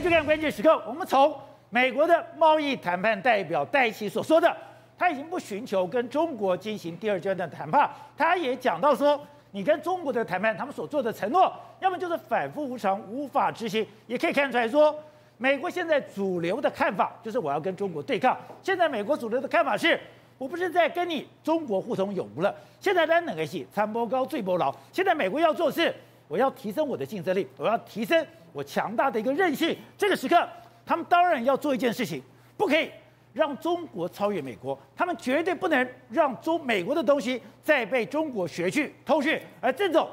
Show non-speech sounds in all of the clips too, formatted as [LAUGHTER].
去看关键时刻，我们从美国的贸易谈判代表戴琪所说的，他已经不寻求跟中国进行第二阶段谈判。他也讲到说，你跟中国的谈判，他们所做的承诺，要么就是反复无常，无法执行。也可以看出来说，美国现在主流的看法就是我要跟中国对抗。现在美国主流的看法是，我不是在跟你中国互通有无了。现在在哪个戏？参谋高，最波劳。现在美国要做的是，我要提升我的竞争力，我要提升。我强大的一个韧性，这个时刻，他们当然要做一件事情，不可以让中国超越美国，他们绝对不能让中美国的东西再被中国学去偷去，而这种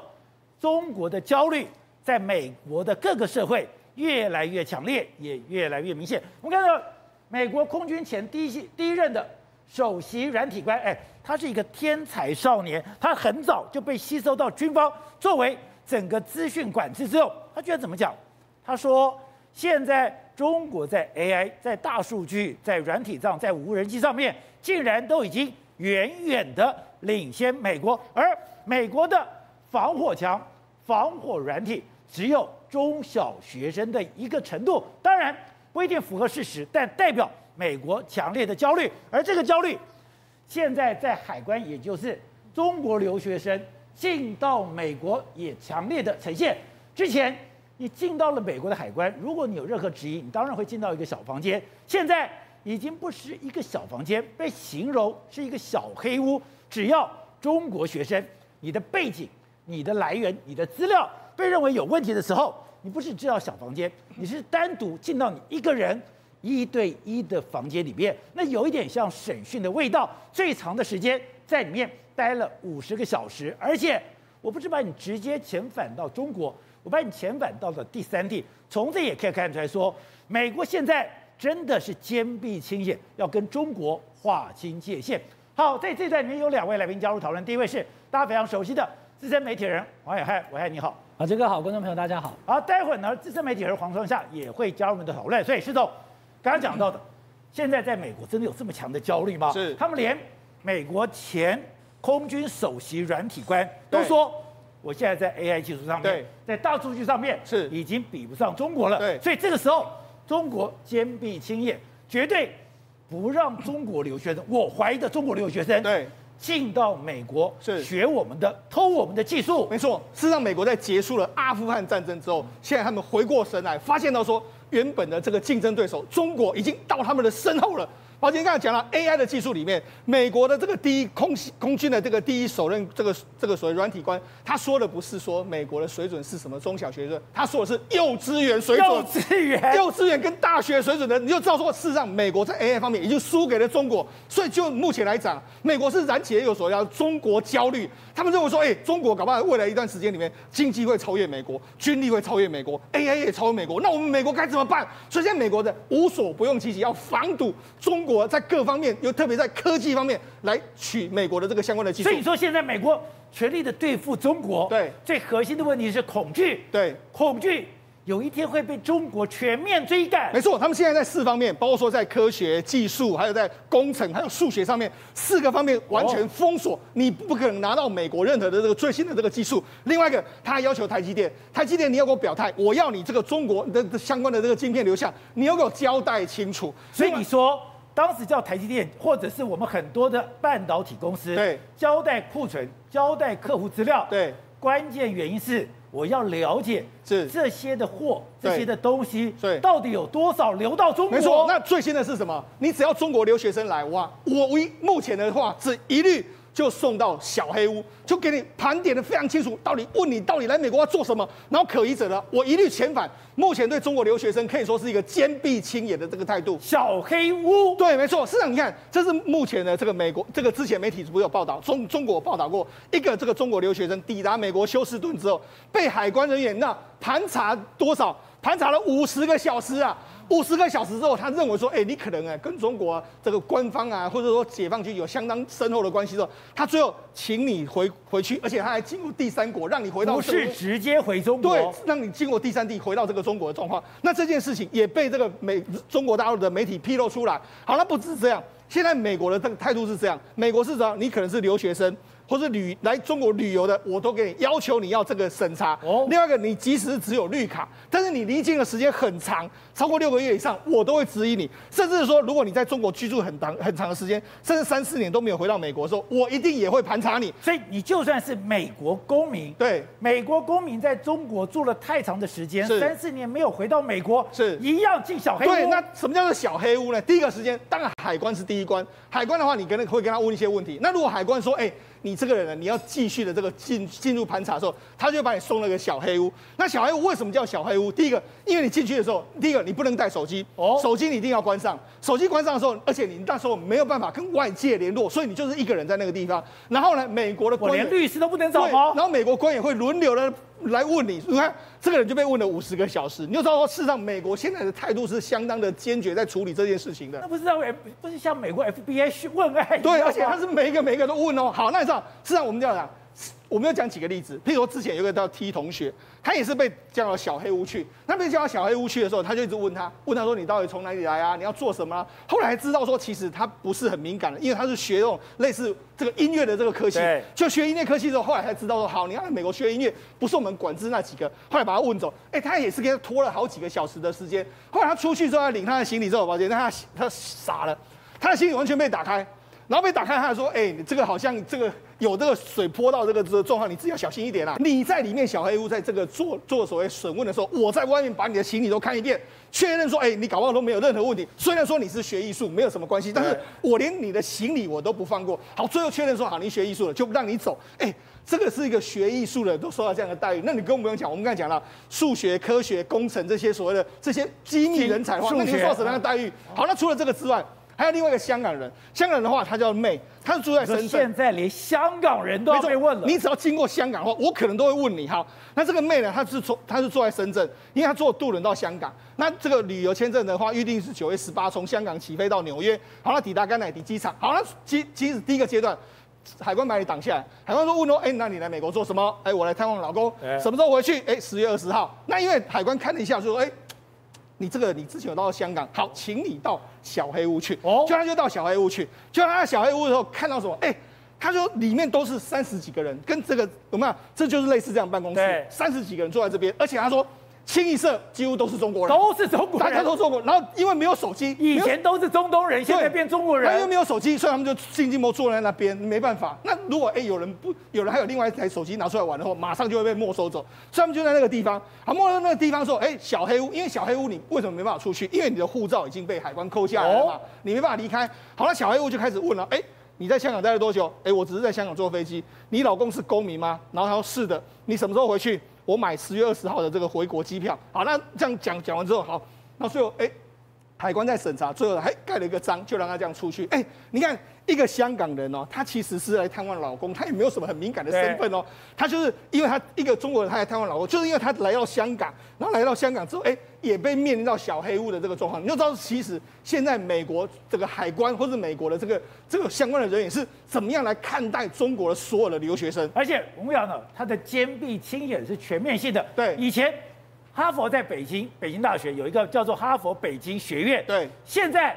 中国的焦虑，在美国的各个社会越来越强烈，也越来越明显。我们看到美国空军前第一第一任的首席软体官，哎，他是一个天才少年，他很早就被吸收到军方作为整个资讯管制之后，他觉得怎么讲？他说：“现在中国在 AI、在大数据、在软体上、在无人机上面，竟然都已经远远的领先美国，而美国的防火墙、防火软体只有中小学生的一个程度，当然不一定符合事实，但代表美国强烈的焦虑。而这个焦虑，现在在海关，也就是中国留学生进到美国，也强烈的呈现。之前。”你进到了美国的海关，如果你有任何质疑，你当然会进到一个小房间。现在已经不是一个小房间，被形容是一个小黑屋。只要中国学生，你的背景、你的来源、你的资料被认为有问题的时候，你不是知道小房间，你是单独进到你一个人一对一的房间里面，那有一点像审讯的味道。最长的时间在里面待了五十个小时，而且我不是把你直接遣返到中国。我把你遣返到了第三地，从这也可以看出来说，美国现在真的是坚壁清野，要跟中国划清界限。好，在这段里面有两位来宾加入讨论，第一位是大家非常熟悉的资深媒体人王远汉，伟汉你好。啊，这个好，观众朋友大家好。好，待会儿呢，资深媒体人黄双夏也会加入我们的讨论。所以施总刚刚讲到的，现在在美国真的有这么强的焦虑吗？是，他们连美国前空军首席软体官都说。我现在在 AI 技术上面，在大数据上面是已经比不上中国了。对，所以这个时候中国坚壁清野，绝对不让中国留学生。我怀疑的中国留学生对进到美国是学我们的，偷我们的技术。没错，事实上美国在结束了阿富汗战争之后，现在他们回过神来，发现到说原本的这个竞争对手中国已经到他们的身后了。好，今天刚才讲了 AI 的技术里面，美国的这个第一空空军的这个第一首任这个这个所谓软体官，他说的不是说美国的水准是什么中小学生，他说的是幼稚园水准，幼稚园，幼稚园跟大学水准的，你就知道说，事实上美国在 AI 方面已经输给了中国。所以就目前来讲，美国是燃起了有所谓叫中国焦虑，他们认为说，哎，中国搞不好未来一段时间里面经济会超越美国，军力会超越美国，AI 也超越美国，那我们美国该怎么办？所以现在美国的无所不用其极，要防堵中国。国在各方面，又特别在科技方面来取美国的这个相关的技术。所以说，现在美国全力的对付中国，对，最核心的问题是恐惧，对，恐惧。有一天会被中国全面追赶。没错，他们现在在四方面，包括说在科学技术，还有在工程，还有数学上面，四个方面完全封锁，你不可能拿到美国任何的这个最新的这个技术。另外一个，他还要求台积电，台积电你要给我表态，我要你这个中国的相关的这个晶片留下，你要给我交代清楚。所以你说。当时叫台积电，或者是我们很多的半导体公司，对，交代库存、交代客户资料，对，关键原因是我要了解是这些的货、这些的东西，对，到底有多少流到中国？没错，那最新的是什么？你只要中国留学生来，哇，我唯目前的话只一律。就送到小黑屋，就给你盘点的非常清楚，到底问你到底来美国要做什么，然后可疑者呢，我一律遣返。目前对中国留学生可以说是一个坚壁清野的这个态度。小黑屋，对，没错。市长，你看，这是目前的这个美国，这个之前媒体不是有报道，中中国报道过一个这个中国留学生抵达美国休斯顿之后，被海关人员那盘查多少？盘查了五十个小时啊。五十个小时之后，他认为说，哎、欸，你可能哎跟中国、啊、这个官方啊，或者说解放军有相当深厚的关系之后，他最后请你回回去，而且他还进入第三国，让你回到。不是直接回中国。对，让你经过第三地回到这个中国的状况。那这件事情也被这个美中国大陆的媒体披露出来。好，那不只是这样，现在美国的这个态度是这样，美国是这样，你可能是留学生。或者旅来中国旅游的，我都给你要求你要这个审查。哦，另外一个，你即使是只有绿卡，但是你离境的时间很长，超过六个月以上，我都会质疑你。甚至是说，如果你在中国居住很长很长的时间，甚至三四年都没有回到美国的时候，我一定也会盘查你。所以你就算是美国公民，对，美国公民在中国住了太长的时间，三四年没有回到美国，是一样进小黑屋。对，那什么叫做小黑屋呢？第一个时间，当然海关是第一关，海关的话，你跟会跟他问一些问题。那如果海关说，哎。你这个人呢，你要继续的这个进进入盘查的时候，他就把你送了个小黑屋。那小黑屋为什么叫小黑屋？第一个，因为你进去的时候，第一个你不能带手机，哦，手机你一定要关上。手机关上的时候，而且你那时候没有办法跟外界联络，所以你就是一个人在那个地方。然后呢，美国的官员我连律师都不能找吗？然后美国官员会轮流的。来问你，你看这个人就被问了五十个小时，你就知道说，事实上美国现在的态度是相当的坚决，在处理这件事情的。那不是让不是像美国 FBI 去问哎？对，而且他是每一个每一个都问哦。好，那你知道，事实上我们这样讲。我们要讲几个例子，譬如说之前有个叫 T 同学，他也是被叫到小黑屋去。那被叫到小黑屋去的时候，他就一直问他，问他说：“你到底从哪里来啊？你要做什么啊？”后来知道说，其实他不是很敏感的，因为他是学这种类似这个音乐的这个科系，就学音乐科系之后，后来才知道说：“好，你要美国学音乐，不是我们管制那几个。”后来把他问走，哎，他也是给他拖了好几个小时的时间。后来他出去之后，他领他的行李之后，发现他他傻了，他的行李完全被打开。然后被打开，他还说：“哎、欸，你这个好像这个有这个水泼到这个这个状况，你自己要小心一点啦。你在里面小黑屋，在这个做做所谓审问的时候，我在外面把你的行李都看一遍，确认说，哎、欸，你搞不好都没有任何问题。虽然说你是学艺术，没有什么关系，但是我连你的行李我都不放过。好，最后确认说，好，你学艺术了，就不让你走。哎、欸，这个是一个学艺术的都受到这样的待遇，那你更不用讲。我们刚才讲了数学、科学、工程这些所谓的这些机密人才的话，那你受到什么样的待遇？好，那除了这个之外。”还有另外一个香港人，香港人的话，他叫妹，他是住在深圳。现在连香港人都要被问了。你只要经过香港的话，我可能都会问你。好，那这个妹呢，她是从她是住在深圳，因为她坐渡轮到香港。那这个旅游签证的话，预定是九月十八从香港起飞到纽约。好，那抵达甘乃迪机场。好，那其其实第一个阶段，海关把你挡下来。海关说问说，哎，那你来美国做什么？哎，我来探望老公。什么时候回去？哎，十月二十号。那因为海关看了一下，就说，哎。你这个你之前有到香港，好，请你到小黑屋去。哦，就他就到小黑屋去，就他在小黑屋的时候看到什么？哎，他说里面都是三十几个人，跟这个有没有？这就是类似这样办公室，三十几个人坐在这边，而且他说。清一色几乎都是中国人，都是中国人，大家都中国。然后因为没有手机，以前都是中东人，现在变中国人。因为没有手机，所以他们就静静默坐在那边，没办法。那如果哎有人不，有人还有另外一台手机拿出来玩的话，马上就会被没收走。所以他们就在那个地方，好，没收那个地方说，哎，小黑屋，因为小黑屋你为什么没办法出去？因为你的护照已经被海关扣下来了嘛，你没办法离开。好了，小黑屋就开始问了，哎，你在香港待了多久？哎，我只是在香港坐飞机。你老公是公民吗？然后他说是的。你什么时候回去？我买十月二十号的这个回国机票。好，那这样讲讲完之后，好，那最后哎，海关在审查，最后还盖了一个章，就让他这样出去。哎，你看。一个香港人哦，他其实是来探望老公，他也没有什么很敏感的身份哦。对他就是因为他一个中国人，他来探望老公，就是因为他来到香港，然后来到香港之后，哎，也被面临到小黑屋的这个状况。你就知道，其实现在美国这个海关或者美国的这个这个相关的人员是怎么样来看待中国的所有的留学生。而且我们讲呢，他的监闭清眼是全面性的。对，以前哈佛在北京，北京大学有一个叫做哈佛北京学院。对，现在。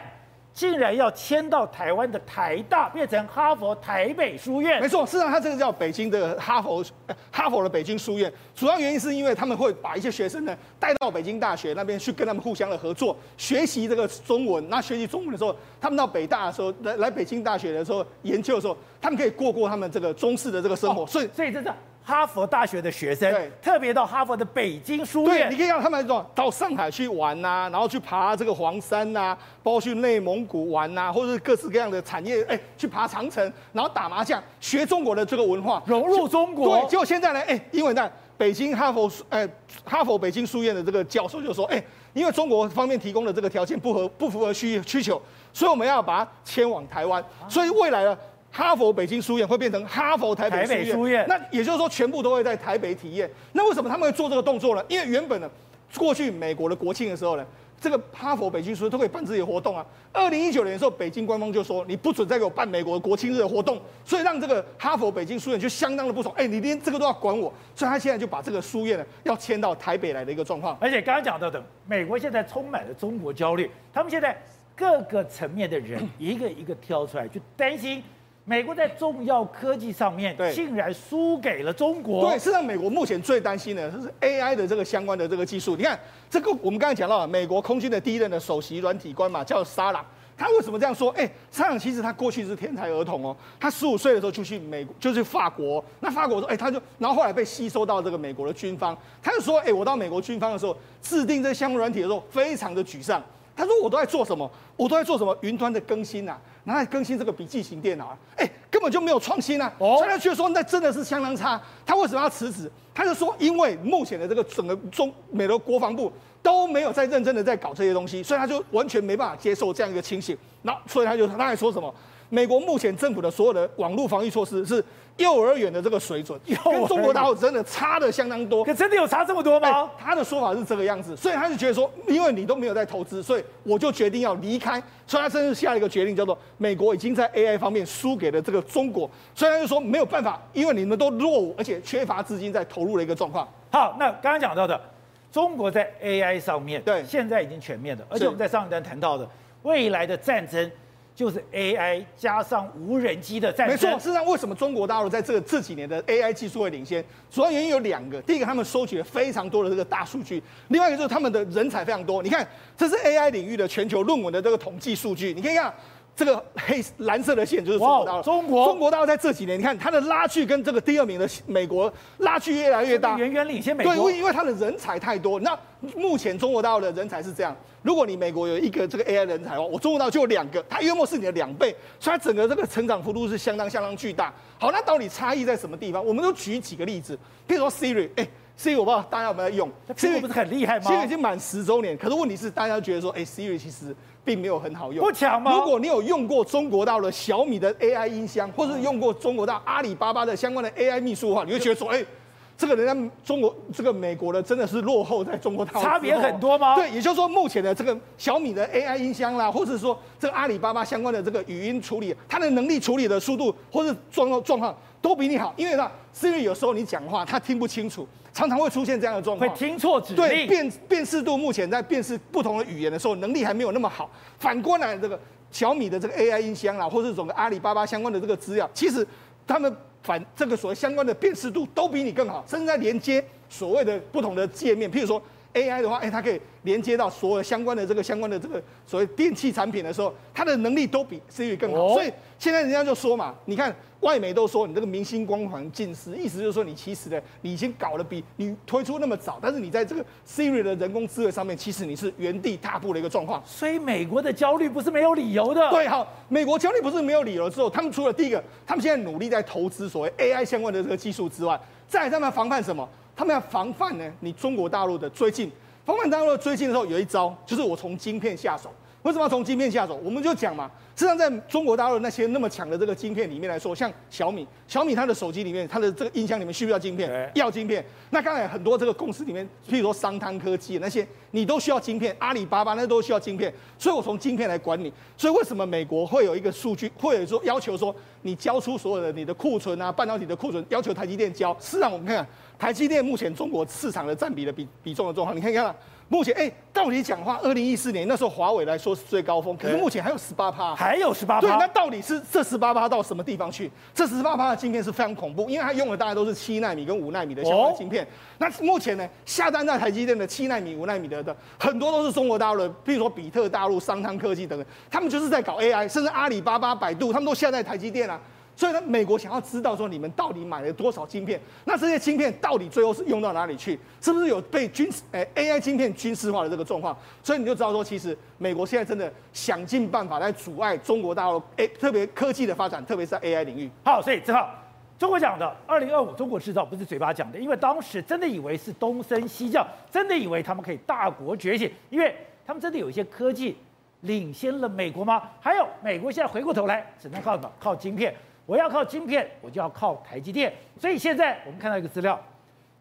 竟然要迁到台湾的台大，变成哈佛台北书院。没错，事实上，它这个叫北京的哈佛，哈佛的北京书院。主要原因是因为他们会把一些学生呢带到北京大学那边去，跟他们互相的合作，学习这个中文。那学习中文的时候，他们到北大的时候，来来北京大学的时候研究的时候，他们可以过过他们这个中式的这个生活。哦、所以，所以这是。哈佛大学的学生，对，特别到哈佛的北京书院，对，你可以让他们说到上海去玩呐、啊，然后去爬这个黄山呐、啊，包括去内蒙古玩呐、啊，或者是各式各样的产业，哎，去爬长城，然后打麻将，学中国的这个文化，融入中国。对，结果现在呢，哎，因为呢北京哈佛，哎，哈佛北京书院的这个教授就说，哎，因为中国方面提供的这个条件不合不符合需需求，所以我们要把它迁往台湾，所以未来呢。哈佛北京书院会变成哈佛台北书院，那也就是说全部都会在台北体验。那为什么他们会做这个动作呢？因为原本呢，过去美国的国庆的时候呢，这个哈佛北京书院都可以办自己的活动啊。二零一九年的时候，北京官方就说你不准再给我办美国的国庆日的活动，所以让这个哈佛北京书院就相当的不爽。哎，你连这个都要管我，所以他现在就把这个书院呢要迁到台北来的一个状况。而且刚刚讲到的，美国现在充满了中国焦虑，他们现在各个层面的人 [COUGHS] 一个一个挑出来，就担心。美国在重要科技上面竟然输给了中国。对，事实上，美国目前最担心的就是 AI 的这个相关的这个技术。你看，这个我们刚才讲到了，美国空军的第一任的首席软体官嘛，叫沙朗。他为什么这样说？哎，沙朗其实他过去是天才儿童哦。他十五岁的时候就去美国，就去法国。那法国说，哎，他就然后后来被吸收到这个美国的军方。他就说，哎，我到美国军方的时候，制定这相关软体的时候，非常的沮丧。他说，我都在做什么？我都在做什么？云端的更新啊，然后更新这个笔记型电脑啊，哎，根本就没有创新啊。哦，所以他却说，那真的是相当差。他为什么要辞职？他就说，因为目前的这个整个中美国国防部。都没有在认真的在搞这些东西，所以他就完全没办法接受这样一个情形。那所以他就他还说什么？美国目前政府的所有的网络防御措施是幼儿园的这个水准，跟中国大陆真的差的相当多。可真的有差这么多吗？欸，他的说法是这个样子，所以他是觉得说，因为你都没有在投资，所以我就决定要离开。所以他甚至下一个决定叫做，美国已经在 AI 方面输给了这个中国，所以他就说没有办法，因为你们都落伍，而且缺乏资金在投入的一个状况。好，那刚刚讲到的。中国在 AI 上面，对，现在已经全面了，而且我们在上一段谈到的，未来的战争就是 AI 加上无人机的战争。没错，事实上，为什么中国大陆在这个这几年的 AI 技术会领先？主要原因有两个，第一个，他们收集了非常多的这个大数据；另外一个就是他们的人才非常多。你看，这是 AI 领域的全球论文的这个统计数据，你可以看。这个黑蓝色的线就是中国大陆。中国中国大陆在这几年，你看它的拉距跟这个第二名的美国拉距越来越大，远远领先美国。对，因为它的人才太多。那目前中国大陆的人才是这样：如果你美国有一个这个 AI 人才的话，我中国大陆就有两个，它约莫是你的两倍，所以它整个这个成长幅度是相当相当巨大。好，那到底差异在什么地方？我们都举几个例子，比如说 Siri，哎，Siri 我不知道大家有没有用，Siri 不是很厉害吗？Siri 已经满十周年，可是问题是大家觉得说，哎，Siri 其实。并没有很好用，不强吗？如果你有用过中国大陆的小米的 AI 音箱，或是用过中国到阿里巴巴的相关的 AI 秘书的话，你会觉得说，哎，这个人家中国这个美国的真的是落后在中国大陆，差别很多吗？对，也就是说，目前的这个小米的 AI 音箱啦，或者说这个阿里巴巴相关的这个语音处理，它的能力处理的速度或是状况状况都比你好，因为呢，是因为有时候你讲话他听不清楚。常常会出现这样的状况，会听错指令。对，辨辨识度目前在辨识不同的语言的时候，能力还没有那么好。反过来，这个小米的这个 AI 音箱啊，或是整个阿里巴巴相关的这个资料，其实他们反这个所谓相关的辨识度都比你更好，甚至在连接所谓的不同的界面，譬如说 AI 的话，哎，它可以连接到所有相关的这个相关的这个所谓电器产品的时候，它的能力都比 Siri 更好。哦、所以现在人家就说嘛，你看。外媒都说你这个明星光环尽失，意思就是说你其实呢，你已经搞得比你推出那么早，但是你在这个 Siri 的人工智慧上面，其实你是原地踏步的一个状况。所以美国的焦虑不是没有理由的。对，好，美国焦虑不是没有理由之后，他们除了第一个，他们现在努力在投资所谓 AI 相关的这个技术之外，再来他们防范什么？他们要防范呢？你中国大陆的追进，防范大陆的追进的时候，有一招就是我从晶片下手。为什么要从晶片下手？我们就讲嘛，实际上在中国大陆那些那么强的这个晶片里面来说，像小米，小米它的手机里面，它的这个音箱里面需不需要晶片？要晶片。那刚才很多这个公司里面，譬如说商汤科技那些，你都需要晶片。阿里巴巴那都需要晶片，所以我从晶片来管理。所以为什么美国会有一个数据，会有说要求说你交出所有的你的库存啊，半导体的库存，要求台积电交。事实上我们看看台积电目前中国市场的占比的比比重的状况，你看看。目前哎，到底讲话，二零一四年那时候华为来说是最高峰，可是目前还有十八趴，还有十八趴。对，那到底是这十八趴到什么地方去？这十八趴的晶片是非常恐怖，因为它用的大概都是七纳米跟五纳米的相关晶片。哦、那目前呢，下单在台积电的七纳米、五纳米的的很多都是中国大陆的，比如说比特大陆、商汤科技等等，他们就是在搞 AI，甚至阿里巴巴、百度，他们都下在台积电啊。所以呢，美国想要知道说你们到底买了多少晶片？那这些晶片到底最后是用到哪里去？是不是有被军事诶 AI 晶片军事化的这个状况？所以你就知道说，其实美国现在真的想尽办法来阻碍中国大陆诶特别科技的发展，特别是在 AI 领域。好，所以正好中国讲的二零二五中国制造不是嘴巴讲的，因为当时真的以为是东升西降，真的以为他们可以大国崛起，因为他们真的有一些科技领先了美国吗？还有美国现在回过头来只能靠什么？靠晶片。我要靠晶片，我就要靠台积电。所以现在我们看到一个资料，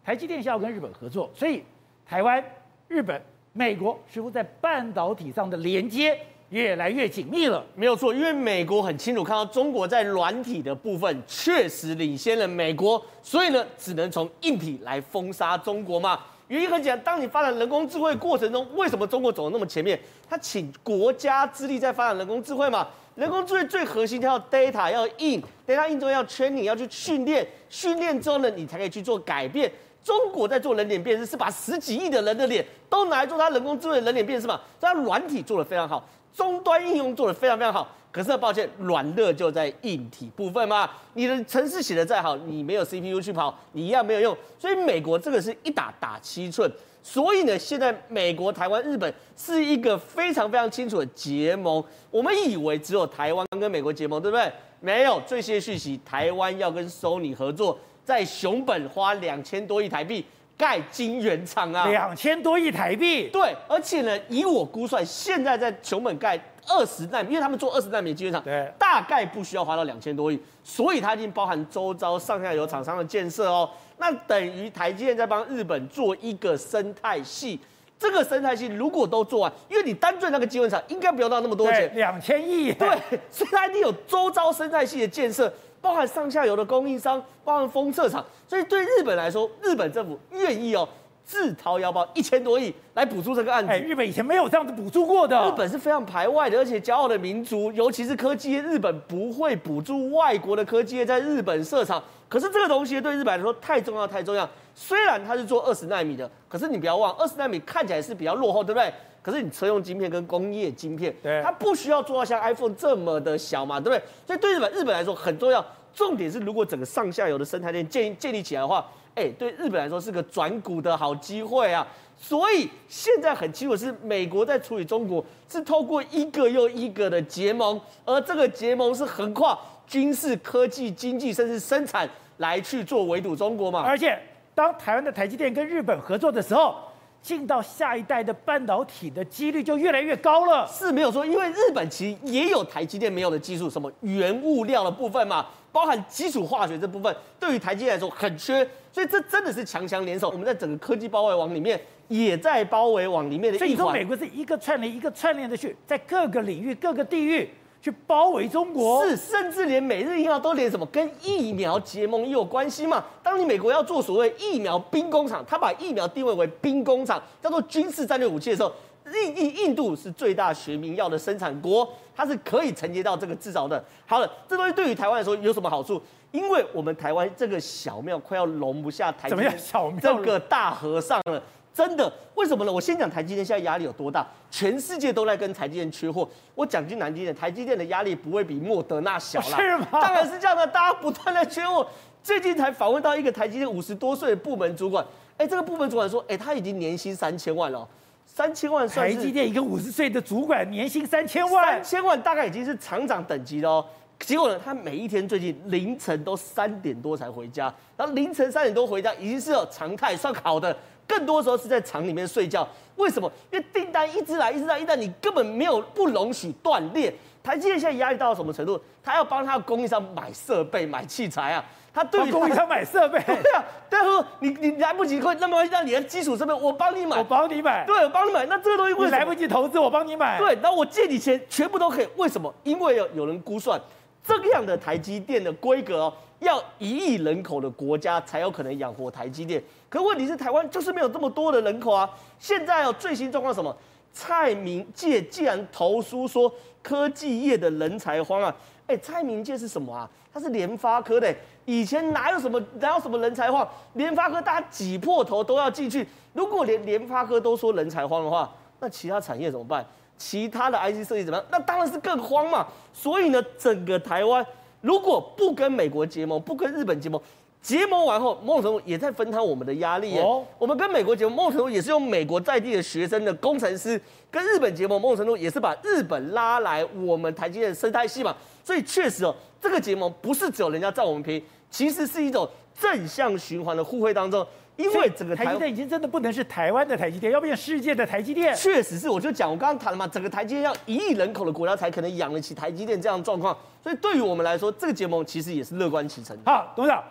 台积电是要跟日本合作，所以台湾、日本、美国似乎在半导体上的连接越来越紧密了。没有错，因为美国很清楚看到中国在软体的部分确实领先了美国，所以呢，只能从硬体来封杀中国嘛。原因很简单，当你发展人工智慧过程中，为什么中国走得那么前面？他请国家之力在发展人工智慧嘛。人工智慧最核心，它要 data 要硬，data 硬之后要 training 要去训练，训练之后呢，你才可以去做改变。中国在做人脸辨识，是把十几亿的人的脸都拿来做它人工智慧人脸辨识嘛？所以它软体做得非常好，终端应用做得非常非常好。可是抱歉，软肋就在硬体部分嘛。你的程式写的再好，你没有 CPU 去跑，你一样没有用。所以美国这个是一打打七寸。所以呢，现在美国、台湾、日本是一个非常非常清楚的结盟。我们以为只有台湾跟美国结盟，对不对？没有，最新讯息，台湾要跟 Sony 合作。在熊本花两千多亿台币盖晶圆厂啊，两千多亿台币。对，而且呢，以我估算，现在在熊本盖二十纳米，因为他们做二十纳米晶圆厂，对，大概不需要花到两千多亿，所以它已经包含周遭上下游厂商的建设哦。那等于台积电在帮日本做一个生态系，这个生态系如果都做完，因为你单赚那个晶圆厂应该不要到那么多钱，两千亿，对，所以它一定有周遭生态系的建设。包含上下游的供应商，包含封测厂，所以对日本来说，日本政府愿意哦自掏腰包一千多亿来补助这个案子。哎，日本以前没有这样子补助过的。日本是非常排外的，而且骄傲的民族，尤其是科技业，日本不会补助外国的科技业在日本设厂。可是这个东西对日本来说太重要，太重要。虽然它是做二十纳米的，可是你不要忘，二十纳米看起来是比较落后，对不对？可是你车用晶片跟工业晶片，它不需要做到像 iPhone 这么的小嘛，对不对？所以对日本日本来说很重要。重点是，如果整个上下游的生态链建建立起来的话，哎，对日本来说是个转股的好机会啊。所以现在很清楚是美国在处理中国，是透过一个又一个的结盟，而这个结盟是横跨军事、科技、经济，甚至生产来去做围堵中国嘛。而且当台湾的台积电跟日本合作的时候，进到下一代的半导体的几率就越来越高了。是没有说，因为日本其实也有台积电没有的技术，什么原物料的部分嘛。包含基础化学这部分，对于台积电来说很缺，所以这真的是强强联手。我们在整个科技包围网里面，也在包围网里面的。所以说，美国是一个串联一个串联的去，在各个领域、各个地域去包围中国。是，甚至连美日印澳都连什么跟疫苗结盟也有关系嘛？当你美国要做所谓疫苗兵工厂，他把疫苗定位为兵工厂，叫做军事战略武器的时候。印印印度是最大学名药的生产国，它是可以承接到这个制造的。好了，这东西对于台湾来说有什么好处？因为我们台湾这个小庙快要容不下台积电小庙这个大和尚了，真的？为什么呢？我先讲台积电现在压力有多大？全世界都在跟台积电缺货。我讲句难听点，台积电的压力不会比莫德纳小啦。是吗？当然是这样的，大家不断的缺货。最近才访问到一个台积电五十多岁的部门主管，哎，这个部门主管说，哎，他已经年薪三千万了。三千万算是，台积电一个五十岁的主管年薪三千万，三千万大概已经是厂长等级了哦。结果呢，他每一天最近凌晨都三点多才回家，然后凌晨三点多回家已经是有常态，算好的。更多时候是在厂里面睡觉。为什么？因为订单一直来，一直来，一直来，你根本没有不容许断裂。台积电现在压力到了什么程度？他要帮他的供应商买设备、买器材啊。他对于供应商买设备，[LAUGHS] 对啊，但是你你来不及，会那么让你的基础设备我帮你买，我帮你买，对，我帮你买。那这个东西为什么来不及投资，我帮你买。对，然后我借你钱，全部都可以。为什么？因为有有人估算，这样的台积电的规格哦，要一亿人口的国家才有可能养活台积电。可问题是，台湾就是没有这么多的人口啊。现在哦最新状况什么？蔡明介既然投书说科技业的人才荒啊，哎，蔡明介是什么啊？他是联发科的。以前哪有什么哪有什么人才荒？联发科大家挤破头都要进去。如果连联发科都说人才荒的话，那其他产业怎么办？其他的 IC 设计怎么样？那当然是更慌嘛。所以呢，整个台湾如果不跟美国结盟，不跟日本结盟，结盟完后，某种程度也在分摊我们的压力。哦，我们跟美国结盟，某种程度也是用美国在地的学生的工程师跟日本结盟，某种程度也是把日本拉来我们台积电的生态系嘛。所以确实哦，这个结盟不是只有人家占我们便宜。其实是一种正向循环的互惠当中，因为整个台积电已经真的不能是台湾的台积电，要变世界的台积电。确实是，我就讲我刚刚谈了嘛，整个台积电要一亿人口的国家才可能养得起台积电这样的状况，所以对于我们来说，这个结盟其实也是乐观其成。好，董事长，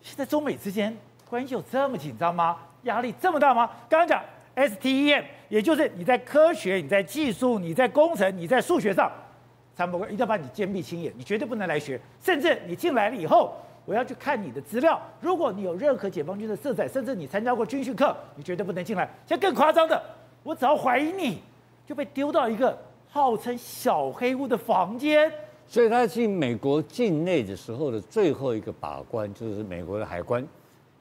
现在中美之间关系有这么紧张吗？压力这么大吗？刚刚讲 STEM，也就是你在科学、你在技术、你在工程、你在数学上，参谋官一定要把你坚壁清野，你绝对不能来学，甚至你进来了以后。我要去看你的资料。如果你有任何解放军的色彩，甚至你参加过军训课，你绝对不能进来。现在更夸张的，我只要怀疑你，就被丢到一个号称小黑屋的房间。所以他进美国境内的时候的最后一个把关，就是美国的海关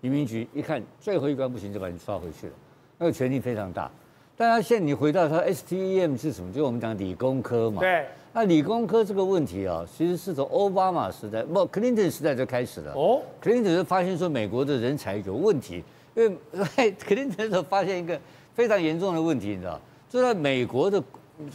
移民局一看最后一关不行，就把你抓回去了。那个权力非常大。但他现在你回到他 STEM 是什么？就我们讲理工科嘛。对。那理工科这个问题啊，其实是从奥巴马时代，不，克林顿时代就开始了。哦。克林顿就发现说美国的人才有问题，因为在克林顿的时候发现一个非常严重的问题，你知道？就在美国的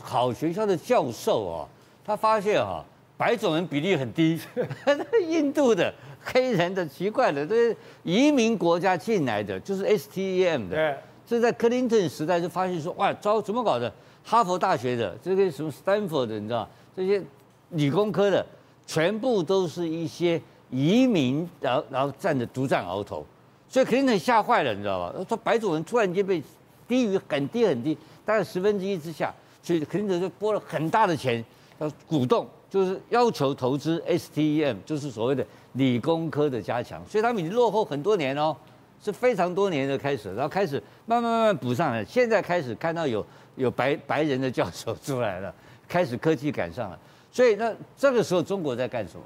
好学校的教授啊，他发现啊。白种人比例很低，[LAUGHS] 印度的、黑人的、奇怪的，这些移民国家进来的，就是 STEM 的。对，这在克林顿时代就发现说，哇，糟，怎么搞的？哈佛大学的，这个什么 Stanford 的，你知道，这些理工科的，全部都是一些移民，然后然后站着独占鳌头，所以克林顿吓坏了，你知道吧？说白种人突然间被低于很低很低，大概十分之一之下，所以克林顿就拨了很大的钱要鼓动。就是要求投资 STEM，就是所谓的理工科的加强，所以他们已经落后很多年哦，是非常多年的开始，然后开始慢慢慢慢补上来，现在开始看到有有白白人的教授出来了，[LAUGHS] 开始科技赶上了，所以那这个时候中国在干什么？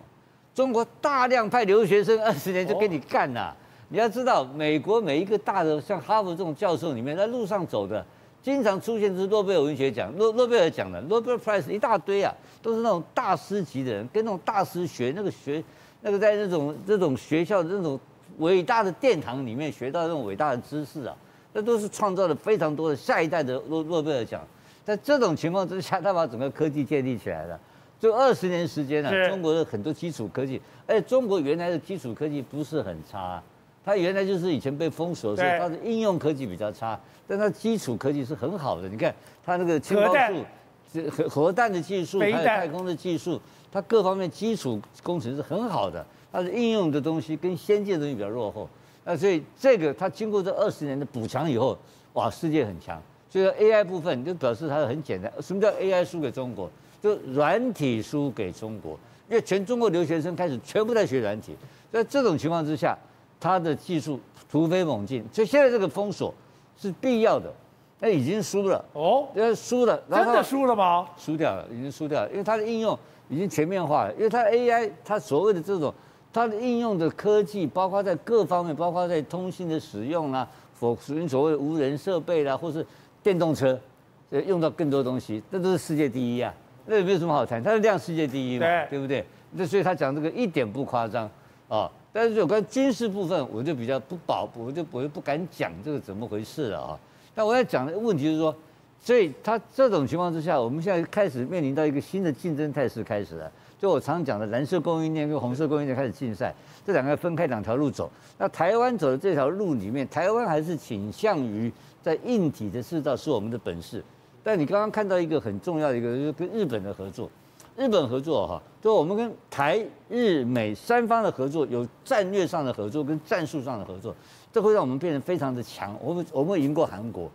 中国大量派留学生，二十年就跟你干了。你要知道，美国每一个大的像哈佛这种教授里面，在路上走的。经常出现是诺贝尔文学奖，诺诺贝尔奖的诺贝尔 prize 一大堆啊，都是那种大师级的人，跟那种大师学那个学，那个在那种这种学校的那种伟大的殿堂里面学到那种伟大的知识啊，那都是创造了非常多的下一代的诺诺贝尔奖。在这种情况之下，他把整个科技建立起来了，就二十年时间啊，中国的很多基础科技，而且中国原来的基础科技不是很差。它原来就是以前被封锁，所以它的应用科技比较差，但它基础科技是很好的。你看它那个青蒿素、核核弹的技术，还有太空的技术，它各方面基础工程是很好的。它的应用的东西跟先进的东西比较落后。那所以这个它经过这二十年的补强以后，哇，世界很强。所以说 AI 部分就表示它很简单。什么叫 AI 输给中国？就软体输给中国，因为全中国留学生开始全部在学软体。在这种情况之下。他的技术突飞猛进，所以现在这个封锁是必要的。那已经输了哦，要输了，真的输了吗？输掉了，已经输掉了，因为它的应用已经全面化了。因为它 AI，它所谓的这种它的应用的科技，包括在各方面，包括在通信的使用啊，否属于所谓的无人设备啦，或是电动车，呃用到更多东西，这都是世界第一啊。那也没有什么好谈？它的量世界第一嘛，对，对不对？那所以他讲这个一点不夸张啊。但是有关军事部分，我就比较不保，我就我就不敢讲这个怎么回事了啊。但我要讲的问题是说，所以他这种情况之下，我们现在开始面临到一个新的竞争态势开始了。就我常讲的蓝色供应链跟红色供应链开始竞赛，这两个分开两条路走。那台湾走的这条路里面，台湾还是倾向于在硬体的制造是我们的本事。但你刚刚看到一个很重要的一个，就是跟日本的合作。日本合作哈，就我们跟台日美三方的合作，有战略上的合作跟战术上的合作，这会让我们变得非常的强。我们我们会赢过韩国，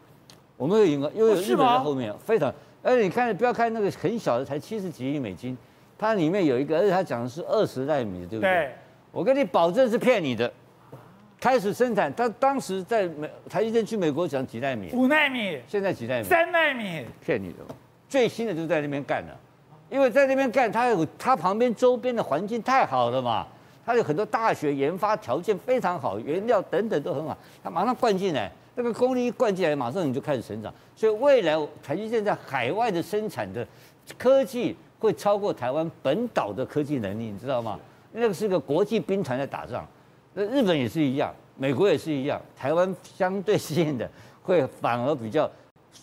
我们会赢过，因为有日本在后面，非常。而且你看，不要看那个很小的，才七十几亿美金，它里面有一个，而且它讲的是二十奈米的，对不对？对。我跟你保证是骗你的。开始生产，他当时在美台积电去美国讲几奈米？五奈米。现在几奈米？三奈米。骗你的，最新的就在那边干了。因为在那边干，它有它旁边周边的环境太好了嘛，它有很多大学研发条件非常好，原料等等都很好，它马上灌进来，那个功率一灌进来，马上你就开始成长。所以未来台积电在海外的生产的科技会超过台湾本岛的科技能力，你知道吗？那个是个国际兵团在打仗，那日本也是一样，美国也是一样，台湾相对性的会反而比较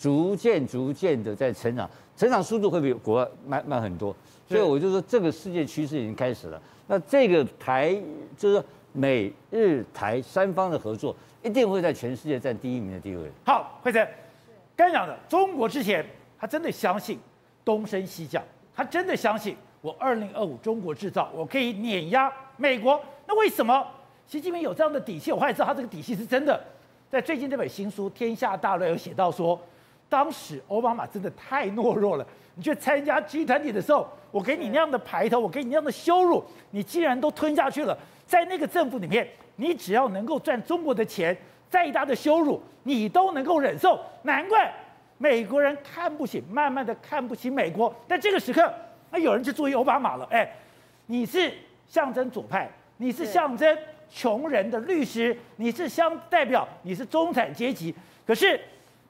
逐渐逐渐的在成长。成长速度会比国外慢慢很多，所以我就说这个世界趋势已经开始了。那这个台就是说美日台三方的合作，一定会在全世界占第一名的地位。好，惠珊，刚讲的中国之前他真的相信东升西降，他真的相信我二零二五中国制造，我可以碾压美国。那为什么习近平有这样的底气？我后来知道他这个底气是真的，在最近这本新书《天下大乱》有写到说。当时奥巴马真的太懦弱了。你去参加 G20 的时候，我给你那样的排头，我给你那样的羞辱，你既然都吞下去了，在那个政府里面，你只要能够赚中国的钱，再大的羞辱你都能够忍受。难怪美国人看不起，慢慢的看不起美国。但这个时刻，那有人去注意奥巴马了。哎，你是象征左派，你是象征穷人的律师，你是相代表你是中产阶级。可是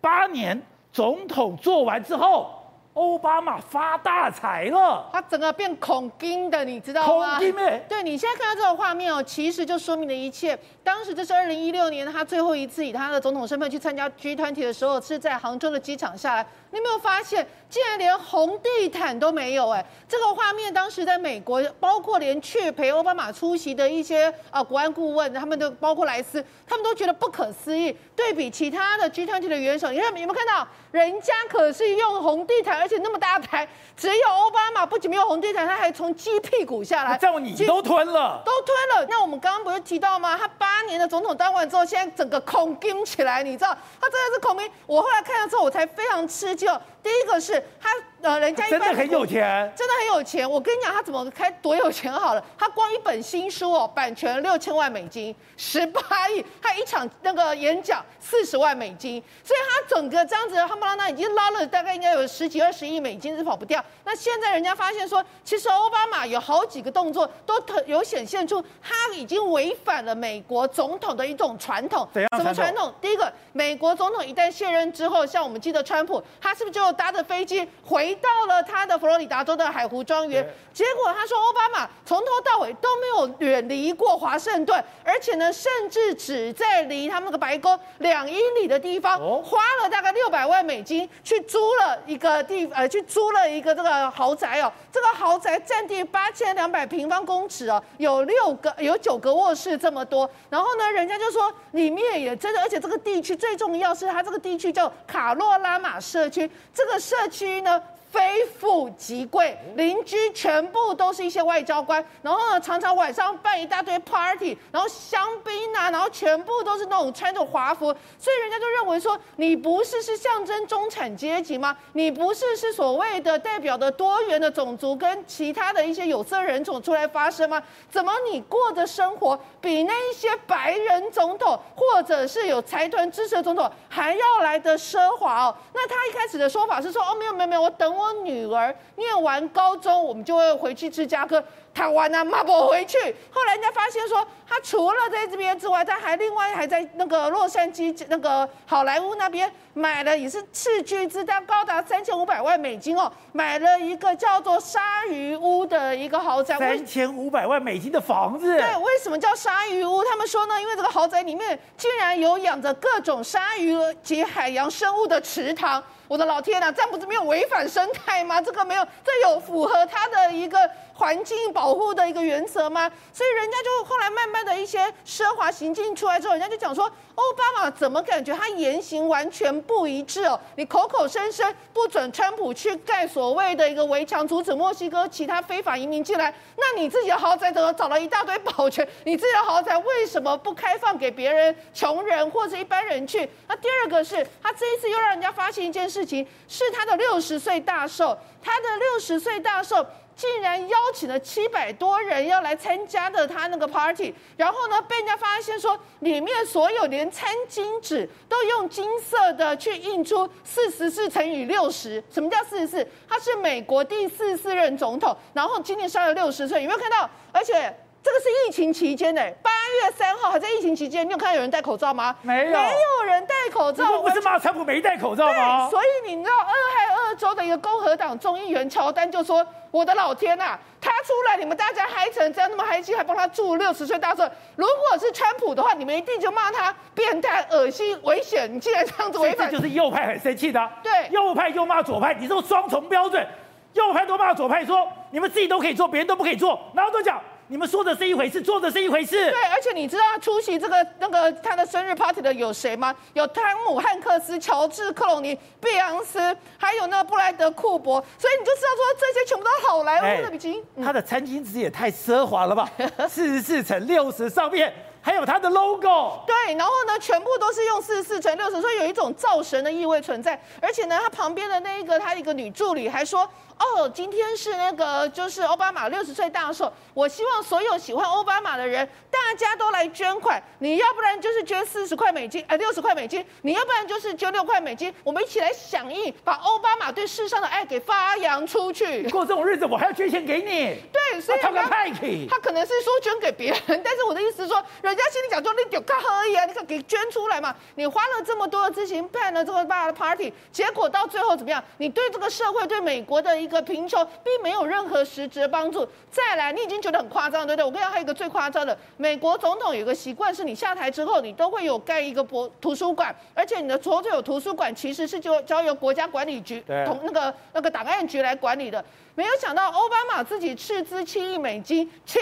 八年总统做完之后。奥巴马发大财了，他整个变恐惊的，你知道吗？恐惊咩？对，你现在看到这个画面哦，其实就说明了一切。当时这是二零一六年他最后一次以他的总统身份去参加 G20 的时候，是在杭州的机场下来。你有没有发现，竟然连红地毯都没有？哎，这个画面当时在美国，包括连去陪奥巴马出席的一些啊国安顾问，他们都包括莱斯，他们都觉得不可思议。对比其他的 G20 的元首，你看有没有看到，人家可是用红地毯，而且那么大台，只有奥巴马不仅没有红地毯，他还从鸡屁股下来，叫你都吞了，都吞了。那我们刚刚不是提到吗？他八年的总统当完之后，现在整个恐惊起来，你知道，他真的是恐惊。我后来看了之后，我才非常吃。惊第一个是他，呃，人家真的很有钱，真的很有钱。我跟你讲，他怎么开多有钱好了？他光一本新书哦，版权六千万美金，十八亿。他一场那个演讲四十万美金，所以他整个这样子，他们那已经捞了大概应该有十几二十亿美金是跑不掉。那现在人家发现说，其实奥巴马有好几个动作都特有显现出他已经违反了美国总统的一种传统。怎样？什么传统？第一个，美国总统一旦卸任之后，像我们记得川普。他是不是就搭着飞机回到了他的佛罗里达州的海湖庄园？结果他说，奥巴马从头到尾都没有远离过华盛顿，而且呢，甚至只在离他们那个白宫两英里的地方，花了大概六百万美金去租了一个地，呃，去租了一个这个豪宅哦。这个豪宅占地八千两百平方公尺哦，有六个，有九个卧室这么多。然后呢，人家就说里面也真的，而且这个地区最重要是它这个地区叫卡洛拉马社区。这个社区呢，非富即贵，邻居全部都是一些外交官，然后呢，常常晚上办一大堆 party，然后香槟啊，然后全部都是那种穿着华服，所以人家就认为说，你不是是象征中产阶级吗？你不是是所谓的代表的多元的种族跟其他的一些有色人种出来发声吗？怎么你过的生活比那一些白人总统或者是有财团支持的总统还要来得奢华哦？那他一开始的说法是说，哦，没有没有没有，我等。我女儿念完高中，我们就会回去芝加哥。台湾啊，妈不回去。后来人家发现说，他除了在这边之外，他还另外还在那个洛杉矶那个好莱坞那边买了，也是斥巨资，但高达三千五百万美金哦，买了一个叫做鲨鱼屋的一个豪宅。三千五百万美金的房子。对，为什么叫鲨鱼屋？他们说呢，因为这个豪宅里面竟然有养着各种鲨鱼及海洋生物的池塘。我的老天呐，这样不是没有违反生态吗？这个没有，这有符合他的一个环境保护的一个原则吗？所以人家就后来慢慢的一些奢华行径出来之后，人家就讲说，奥巴马怎么感觉他言行完全不一致哦？你口口声声不准川普去盖所谓的一个围墙，阻止墨西哥其他非法移民进来，那你自己的豪宅怎么找了一大堆保全？你自己的豪宅为什么不开放给别人、穷人或者一般人去？那第二个是他这一次又让人家发现一件事。情是他的六十岁大寿，他的六十岁大寿竟然邀请了七百多人要来参加的他那个 party，然后呢，被人家发现说里面所有连餐巾纸都用金色的去印出四十四乘以六十，什么叫四十四？他是美国第四十四任总统，然后今年上了六十岁，有没有看到？而且。这个是疫情期间的，八月三号还在疫情期间，你有看到有人戴口罩吗？没有，没有人戴口罩。不是骂川普没戴口罩吗？所以你知道，俄亥俄州的一个共和党众议员乔丹就说：“我的老天呐、啊，他出来，你们大家嗨成这样，那么嗨气，还帮他祝六十岁大寿。如果是川普的话，你们一定就骂他变态、恶心、危险。你竟然这样子违反，这就是右派很生气的。对，右派又骂左派，你这种双重标准。右派都骂左派说，你们自己都可以做，别人都不可以做，然后都讲。”你们说的是一回事，做的是一回事。对，而且你知道他出席这个那个他的生日 party 的有谁吗？有汤姆汉克斯、乔治克隆尼、碧昂斯，还有那个布莱德库珀。所以你就知道说这些全部都是好莱坞的明星。他的餐巾纸也太奢华了吧？[LAUGHS] 四十四乘六十上面。还有他的 logo。对，然后呢，全部都是用四十四乘六十，所以有一种造神的意味存在。而且呢，他旁边的那一个他一个女助理还说。哦，今天是那个就是奥巴马六十岁大寿，我希望所有喜欢奥巴马的人，大家都来捐款。你要不然就是捐四十块美金，哎，六十块美金；你要不然就是捐六块美金。我们一起来响应，把奥巴马对世上的爱给发扬出去。过这种日子，我还要捐钱给你？对，所以他他可能是说捐给别人，但是我的意思是说，人家心里讲说你就看而已啊，你可给捐出来嘛。你花了这么多的资金办了这么大的 party，结果到最后怎么样？你对这个社会，对美国的一。一个贫穷并没有任何实质的帮助。再来，你已经觉得很夸张，对不对？我跟你讲，还有一个最夸张的，美国总统有个习惯，是你下台之后，你都会有盖一个博图书馆，而且你的所有图书馆其实是就交由国家管理局同那个那个档案局来管理的。没有想到，奥巴马自己斥资七亿美金，七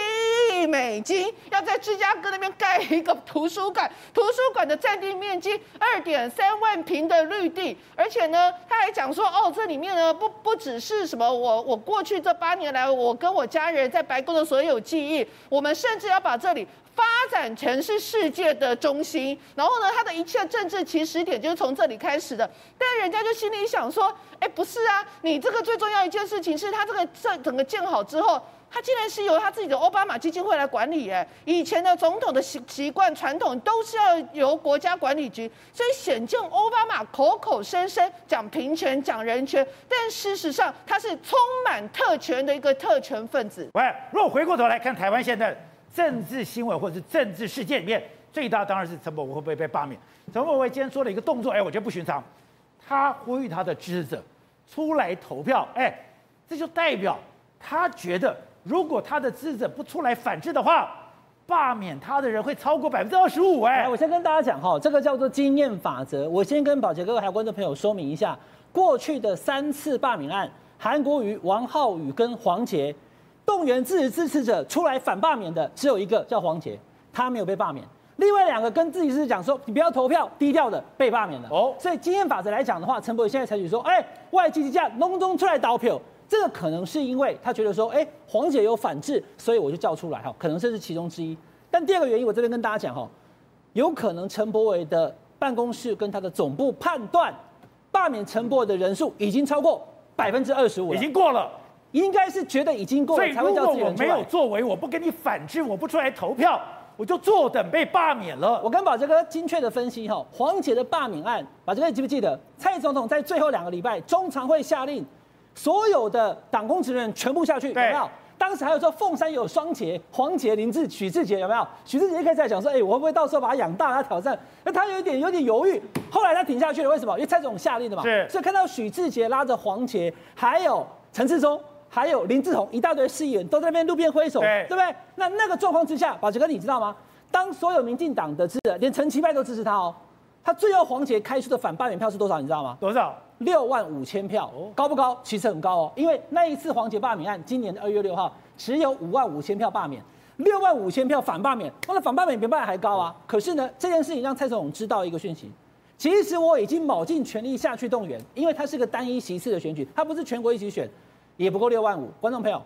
亿美金要在芝加哥那边盖一个图书馆。[LAUGHS] 图书馆的占地面积二点三万平的绿地，而且呢，他还讲说，哦，这里面呢不不只是什么我我过去这八年来我跟我家人在白宫的所有记忆，我们甚至要把这里发展成是世界的中心。然后呢，他的一切政治起始点就是从这里开始的。但人家就心里想说。哎，不是啊，你这个最重要一件事情是他这个这整个建好之后，他竟然是由他自己的奥巴马基金会来管理。哎，以前的总统的习习惯传统都是要由国家管理局，所以显见奥巴马口口声声讲平权、讲人权，但事实上他是充满特权的一个特权分子。喂，如果回过头来看台湾现在政治新闻或者是政治事件里面，最大当然是陈柏惟会不会被罢免。陈柏惟今天做了一个动作，哎，我觉得不寻常。他呼吁他的支持者出来投票，哎，这就代表他觉得，如果他的支持者不出来反制的话，罢免他的人会超过百分之二十五。哎，我先跟大家讲哈，这个叫做经验法则。我先跟宝杰哥哥还有观众朋友说明一下，过去的三次罢免案，韩国瑜、王浩宇跟黄捷动员自己支持者出来反罢免的，只有一个叫黄捷，他没有被罢免。另外两个跟自己是讲说，你不要投票，低调的被罢免了。哦，所以经验法则来讲的话，陈柏宇现在采取说，哎，外籍机构隆中出来倒票，这个可能是因为他觉得说，哎，黄姐有反制，所以我就叫出来哈，可能这是其中之一。但第二个原因，我这边跟大家讲哈，有可能陈柏伟的办公室跟他的总部判断，罢免陈柏伟的人数已经超过百分之二十五，已经过了，应该是觉得已经过了才会叫自己人出来。所以如果我没有作为，我不跟你反制，我不出来投票。我就坐等被罢免了。我跟宝杰哥精确的分析哈，黄姐的罢免案，宝杰哥你记不记得？蔡总统在最后两个礼拜，中常会下令，所有的党工职人员全部下去，有没有？当时还有说凤山有双杰，黄杰、林志、许志杰有没有？许志杰一开始在讲说，哎，我会不会到时候把他养大，他挑战？那他有一点有点犹豫，后来他挺下去了，为什么？因为蔡总统下令的嘛。是。所以看到许志杰拉着黄杰，还有陈志忠。还有林志宏一大堆市议员都在那边路边挥手，对，对不对？那那个状况之下，宝杰哥你知道吗？当所有民进党的支持，连陈其迈都支持他哦，他最后黄杰开出的反罢免票是多少？你知道吗？多少？六万五千票，高不高？其实很高哦，因为那一次黄杰罢免案，今年的二月六号只有五万五千票罢免，六万五千票反罢免，那反罢免比罢免还高啊。可是呢，这件事情让蔡总统知道一个讯息，其实我已经卯尽全力下去动员，因为它是个单一席次的选举，它不是全国一起选。也不够六万五，观众朋友，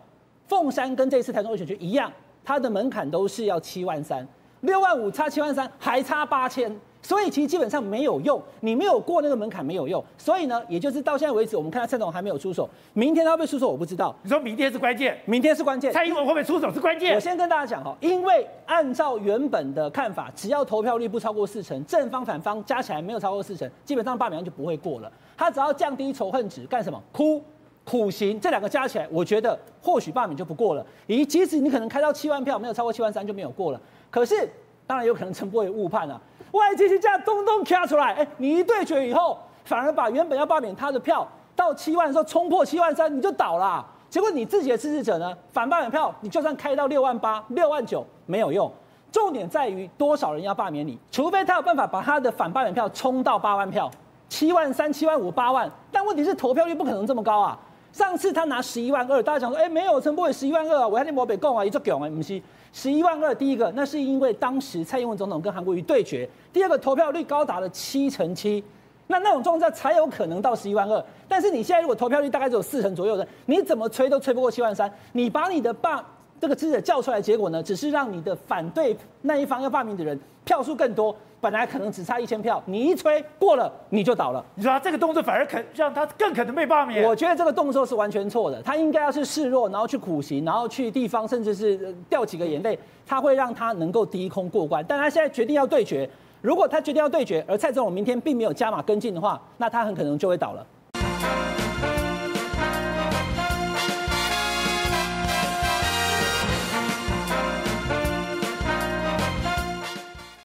凤山跟这次台中二选区一样，它的门槛都是要七万三，六万五差七万三，还差八千，所以其实基本上没有用，你没有过那个门槛没有用，所以呢，也就是到现在为止，我们看到蔡总统还没有出手，明天他会不会出手我不知道。你说明天是关键，明天是关键，蔡英文会不会出手是关键。我先跟大家讲哈，因为按照原本的看法，只要投票率不超过四成，正方反方加起来没有超过四成，基本上罢免案就不会过了。他只要降低仇恨值，干什么？哭。苦刑这两个加起来，我觉得或许罢免就不过了。咦即使你可能开到七万票，没有超过七万三就没有过了。可是当然有可能陈柏惟误判了，外籍这样东东卡出来，哎，你一对决以后，反而把原本要罢免他的票到七万的时候冲破七万三，你就倒了。结果你自己的支持者呢，反罢免票你就算开到六万八、六万九没有用。重点在于多少人要罢免你，除非他有办法把他的反罢免票冲到八万票，七万三、七万五、八万。但问题是投票率不可能这么高啊。上次他拿十一万二，大家讲说，哎，没有陈柏惟十一万二啊，我还在摩北共啊，一直讲啊，不是十一万二。第一个，那是因为当时蔡英文总统跟韩国瑜对决；第二个，投票率高达了七成七，那那种状态才有可能到十一万二。但是你现在如果投票率大概只有四成左右的，你怎么吹都吹不过七万三。你把你的罢这个支持者叫出来结果呢，只是让你的反对那一方要罢免的人票数更多。本来可能只差一千票，你一吹过了，你就倒了。你说他这个动作反而可让他更可能被罢免？我觉得这个动作是完全错的。他应该要去示弱，然后去苦行，然后去地方，甚至是掉几个眼泪，他会让他能够低空过关。但他现在决定要对决，如果他决定要对决，而蔡总统明天并没有加码跟进的话，那他很可能就会倒了。